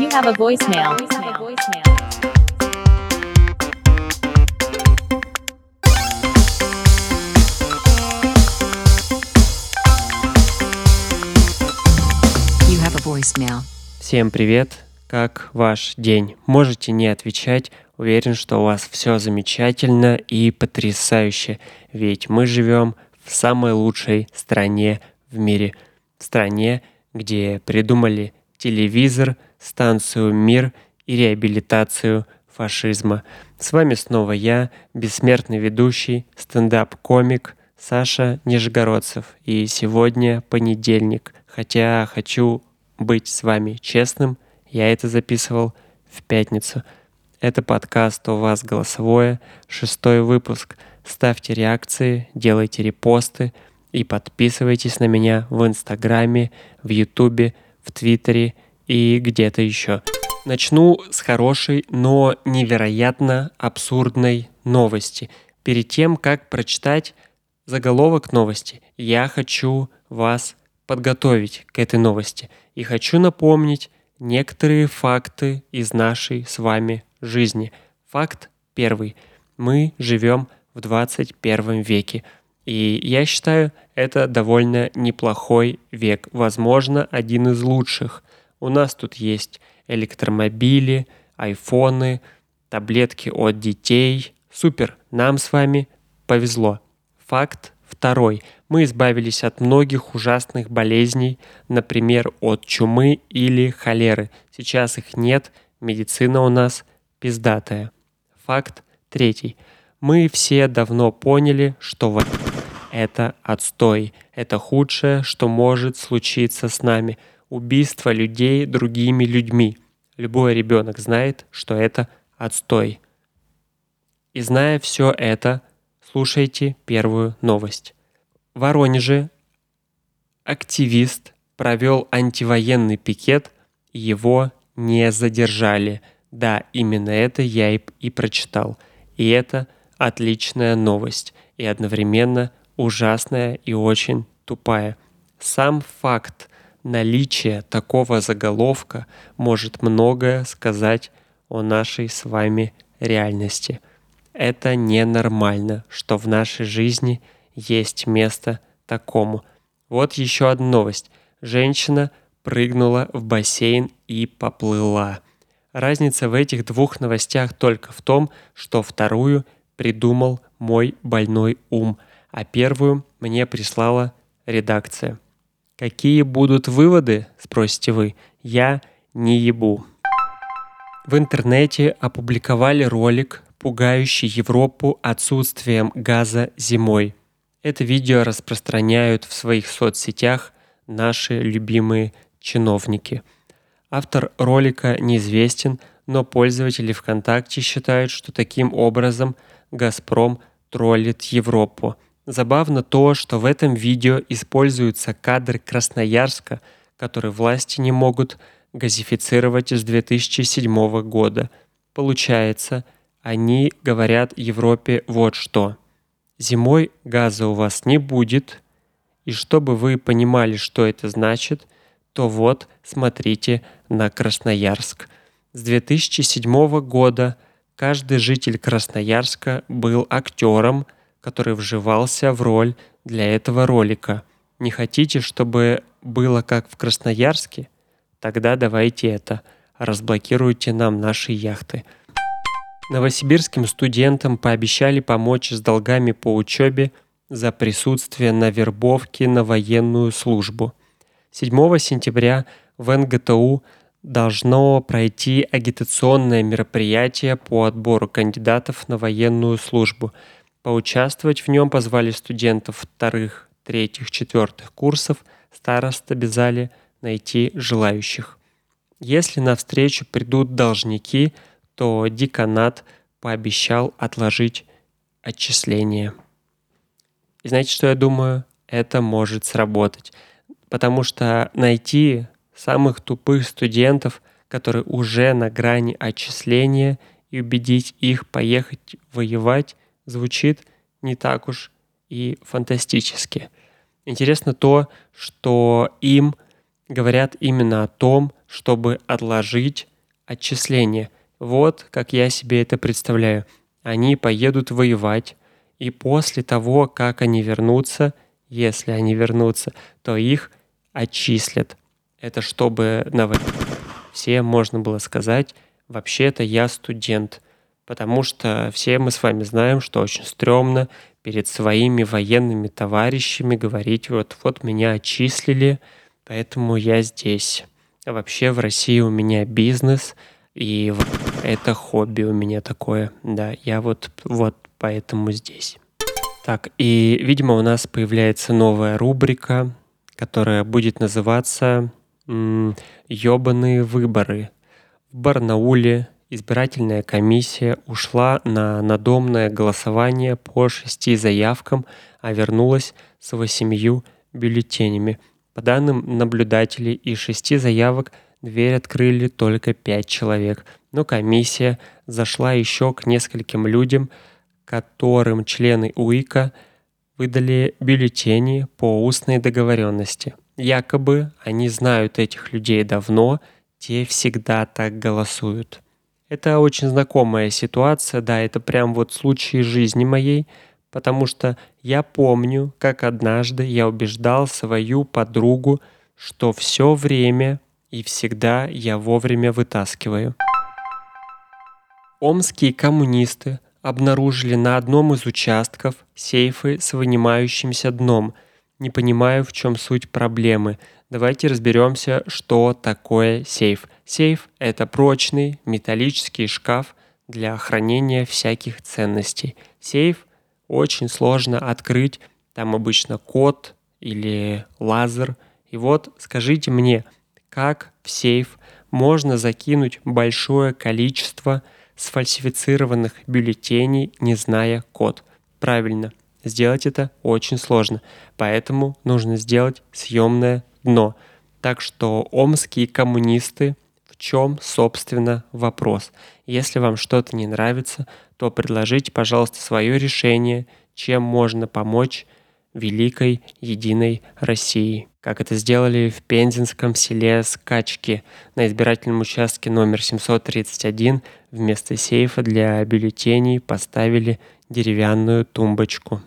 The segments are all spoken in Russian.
You have a voicemail. You have a voicemail. Всем привет! Как ваш день? Можете не отвечать. Уверен, что у вас все замечательно и потрясающе. Ведь мы живем в самой лучшей стране в мире. В стране, где придумали телевизор, станцию «Мир» и реабилитацию фашизма. С вами снова я, бессмертный ведущий, стендап-комик Саша Нижегородцев. И сегодня понедельник. Хотя хочу быть с вами честным, я это записывал в пятницу. Это подкаст «У вас голосовое», шестой выпуск. Ставьте реакции, делайте репосты и подписывайтесь на меня в Инстаграме, в Ютубе, в Твиттере и где-то еще. Начну с хорошей, но невероятно абсурдной новости. Перед тем, как прочитать заголовок новости, я хочу вас подготовить к этой новости. И хочу напомнить некоторые факты из нашей с вами жизни. Факт первый. Мы живем в 21 веке. И я считаю, это довольно неплохой век. Возможно, один из лучших. У нас тут есть электромобили, айфоны, таблетки от детей. Супер, нам с вами повезло. Факт второй. Мы избавились от многих ужасных болезней, например, от чумы или холеры. Сейчас их нет, медицина у нас пиздатая. Факт третий. Мы все давно поняли, что война – это отстой. Это худшее, что может случиться с нами. Убийство людей другими людьми. Любой ребенок знает, что это отстой. И зная все это, слушайте первую новость. В Воронеже активист провел антивоенный пикет, его не задержали. Да, именно это я и, и прочитал. И это отличная новость, и одновременно ужасная и очень тупая. Сам факт наличия такого заголовка может многое сказать о нашей с вами реальности. Это ненормально, что в нашей жизни есть место такому. Вот еще одна новость. Женщина прыгнула в бассейн и поплыла. Разница в этих двух новостях только в том, что вторую придумал мой больной ум, а первую мне прислала редакция. Какие будут выводы, спросите вы, я не ебу. В интернете опубликовали ролик, пугающий Европу отсутствием газа зимой. Это видео распространяют в своих соцсетях наши любимые чиновники. Автор ролика неизвестен, но пользователи ВКонтакте считают, что таким образом «Газпром» троллит Европу. Забавно то, что в этом видео используются кадры Красноярска, которые власти не могут газифицировать с 2007 года. Получается, они говорят Европе вот что. Зимой газа у вас не будет, и чтобы вы понимали, что это значит, то вот смотрите на Красноярск. С 2007 года каждый житель Красноярска был актером, который вживался в роль для этого ролика. Не хотите, чтобы было как в Красноярске? Тогда давайте это. Разблокируйте нам наши яхты. Новосибирским студентам пообещали помочь с долгами по учебе за присутствие на вербовке на военную службу. 7 сентября в НГТУ должно пройти агитационное мероприятие по отбору кандидатов на военную службу. Поучаствовать в нем позвали студентов вторых, третьих, четвертых курсов. Староста обязали найти желающих. Если на встречу придут должники, то деканат пообещал отложить отчисление. И знаете, что я думаю? Это может сработать. Потому что найти самых тупых студентов, которые уже на грани отчисления, и убедить их поехать воевать, звучит не так уж и фантастически. Интересно то, что им говорят именно о том, чтобы отложить отчисления. Вот как я себе это представляю. Они поедут воевать, и после того, как они вернутся, если они вернутся, то их отчислят. Это чтобы на всем можно было сказать, вообще-то я студент. Потому что все мы с вами знаем, что очень стрёмно перед своими военными товарищами говорить, вот, вот меня отчислили, поэтому я здесь. А вообще в России у меня бизнес, и это хобби у меня такое. Да, я вот, вот поэтому здесь. Так, и, видимо, у нас появляется новая рубрика, которая будет называться «Ёбаные выборы». В Барнауле избирательная комиссия ушла на надомное голосование по шести заявкам, а вернулась с восемью бюллетенями. По данным наблюдателей, из шести заявок дверь открыли только пять человек, но комиссия зашла еще к нескольким людям, которым члены УИКа выдали бюллетени по устной договоренности. Якобы они знают этих людей давно, те всегда так голосуют. Это очень знакомая ситуация, да, это прям вот случай жизни моей, потому что я помню, как однажды я убеждал свою подругу, что все время и всегда я вовремя вытаскиваю. Омские коммунисты обнаружили на одном из участков сейфы с вынимающимся дном. Не понимаю, в чем суть проблемы. Давайте разберемся, что такое сейф. Сейф – это прочный металлический шкаф для хранения всяких ценностей. Сейф очень сложно открыть, там обычно код или лазер. И вот скажите мне, как в сейф можно закинуть большое количество сфальсифицированных бюллетеней, не зная код? Правильно, сделать это очень сложно, поэтому нужно сделать съемное дно. Так что омские коммунисты чем, собственно, вопрос? Если вам что-то не нравится, то предложите, пожалуйста, свое решение, чем можно помочь великой единой России. Как это сделали в пензенском селе Скачки на избирательном участке номер 731 вместо сейфа для бюллетеней поставили деревянную тумбочку.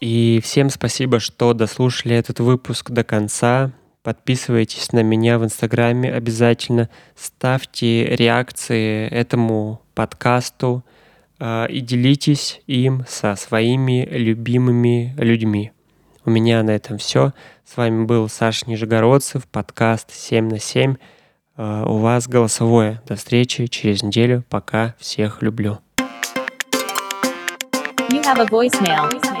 И всем спасибо, что дослушали этот выпуск до конца. Подписывайтесь на меня в Инстаграме обязательно. Ставьте реакции этому подкасту э, и делитесь им со своими любимыми людьми. У меня на этом все. С вами был Саша Нижегородцев, подкаст 7 на 7. Э, у вас голосовое. До встречи через неделю. Пока. Всех люблю. You have a voicemail.